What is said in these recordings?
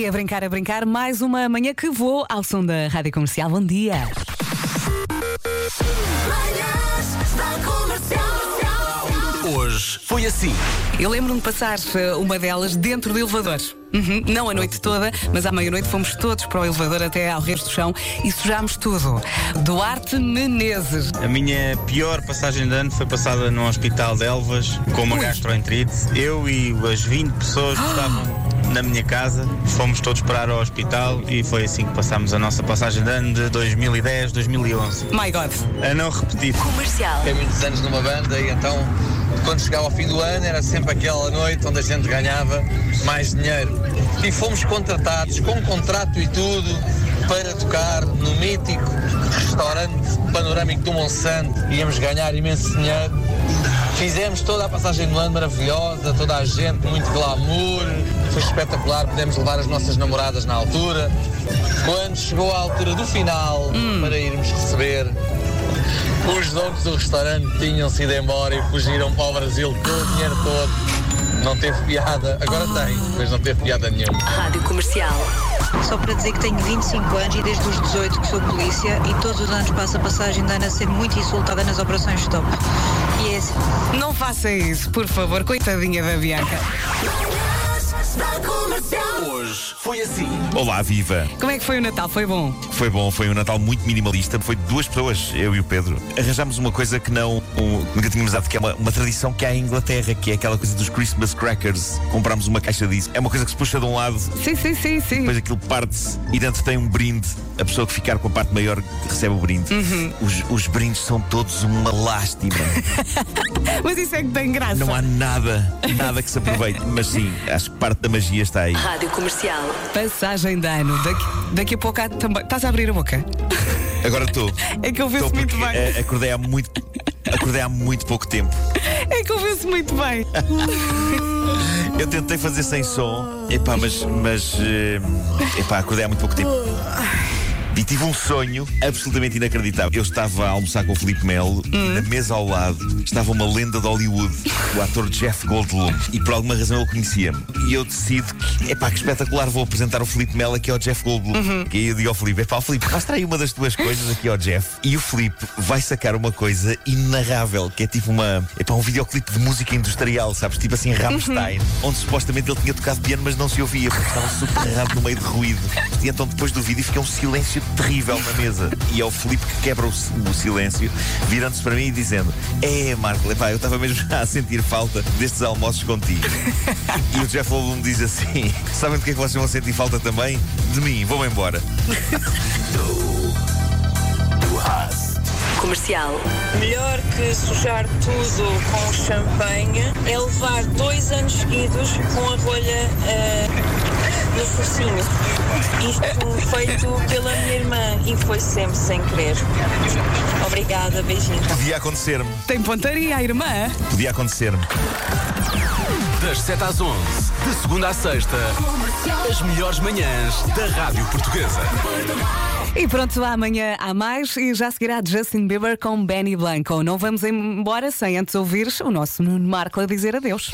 E a brincar, a brincar, mais uma manhã que vou ao som da Rádio Comercial. Bom dia. Hoje foi assim. Eu lembro-me de passar eh, uma delas dentro do elevador. Uhum, Não a noite toda, mas à meia-noite fomos todos para o elevador até ao resto do chão e sujámos tudo. Duarte Menezes. A minha pior passagem de ano foi passada no Hospital de Elvas com uma gastroenterite. Eu e as 20 pessoas que estavam na minha casa fomos todos parar ao hospital e foi assim que passámos a nossa passagem de ano de 2010, 2011. My God. A não repetir. Comercial. Fiquei muitos anos numa banda e então, quando chegava ao fim do ano, era sempre aquela noite onde a gente ganhava mais dinheiro. E fomos contratados, com contrato e tudo, para tocar no mítico restaurante panorâmico do Monsanto. Íamos ganhar imenso dinheiro. Fizemos toda a passagem do ano maravilhosa, toda a gente, muito glamour. Foi espetacular, pudemos levar as nossas namoradas na altura. Quando chegou a altura do final, para irmos receber os donos do restaurante tinham-se ido embora e fugiram para o Brasil com o dinheiro todo. Não teve piada. Agora tem, mas não teve piada nenhuma. Rádio Comercial. Só para dizer que tenho 25 anos e desde os 18 que sou polícia e todos os anos passo a passagem de ano a ser muito insultada nas operações stop. E é assim. Não faça isso, por favor, coitadinha da Bianca. Hoje foi assim. Olá, viva! Como é que foi o Natal? Foi bom? Foi bom, foi um Natal muito minimalista. Foi de duas pessoas, eu e o Pedro. Arranjámos uma coisa que não um, nunca tínhamos dado, que é uma, uma tradição que há em Inglaterra, que é aquela coisa dos Christmas crackers. Comprámos uma caixa disso. É uma coisa que se puxa de um lado, Sim, sim, sim, sim. depois aquilo parte-se e dentro tem um brinde. A pessoa que ficar com a parte maior recebe o brinde. Os, os brindes são todos uma lástima. Mas isso é que tem graça. Não há nada, nada que se aproveite. Mas sim, acho que parte da magia está aí. Rádio Comercial. Passagem de ano. Daqui, daqui a pouco há também. Estás a abrir a boca? Agora estou. É que eu vejo muito bem. acordei há muito. Acordei há muito pouco tempo. É que eu vejo muito bem. Eu tentei fazer sem som, epá, mas, mas eh, epá, acordei há muito pouco tempo. E tive um sonho absolutamente inacreditável. Eu estava a almoçar com o Felipe Melo e na mesa ao lado estava uma lenda de Hollywood, o ator Jeff Goldblum. E por alguma razão ele conhecia-me. E eu decido que, epá, que espetacular, vou apresentar o Felipe Melo aqui ao Jeff Goldblum. E aí eu digo ao Felipe: epá, Felipe, vais trair uma das tuas coisas aqui ao Jeff. E o Felipe vai sacar uma coisa inenarrável, que é tipo uma, epá, um videoclipe de música industrial, sabes? Tipo assim, Rammstein, onde supostamente ele tinha tocado piano, mas não se ouvia, porque estava soterrado no meio de ruído. E então depois do vídeo fica um silêncio terrível na mesa. E é o Filipe que quebra o, o silêncio, virando-se para mim e dizendo: É, Marco, epá, eu estava mesmo já a sentir falta destes almoços contigo. e o Jeff Goldblum diz assim: Sabem do que é que vocês vão sentir falta também? De mim, vão embora. Comercial. Melhor que sujar tudo com champanhe é levar dois anos seguidos com a rolha eh, no focinho. Isto feito pela minha irmã e foi sempre sem querer. Obrigada, beijinho. Podia acontecer-me, Tem pontaria, a irmã. podia acontecer-me. Das 7 às 11, de segunda à sexta, as melhores manhãs da Rádio Portuguesa. E pronto, amanhã há mais e já seguirá Justin Bieber com Benny Blanco. Não vamos embora sem antes ouvires o nosso Nuno Marco a dizer adeus.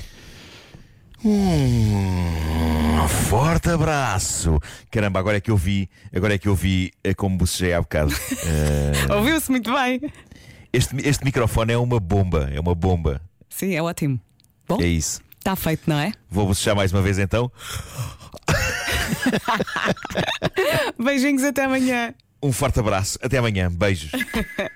Um forte abraço. Caramba, agora é que eu vi, agora é que eu vi eh, como bocejei há bocado. Eh, Ouviu-se muito bem. este, este microfone é uma bomba, é uma bomba. Sim, é ótimo. Bom, É isso. está feito, não é? Vou bocejar mais uma vez então. Beijinhos até amanhã. Um forte abraço. Até amanhã. Beijos.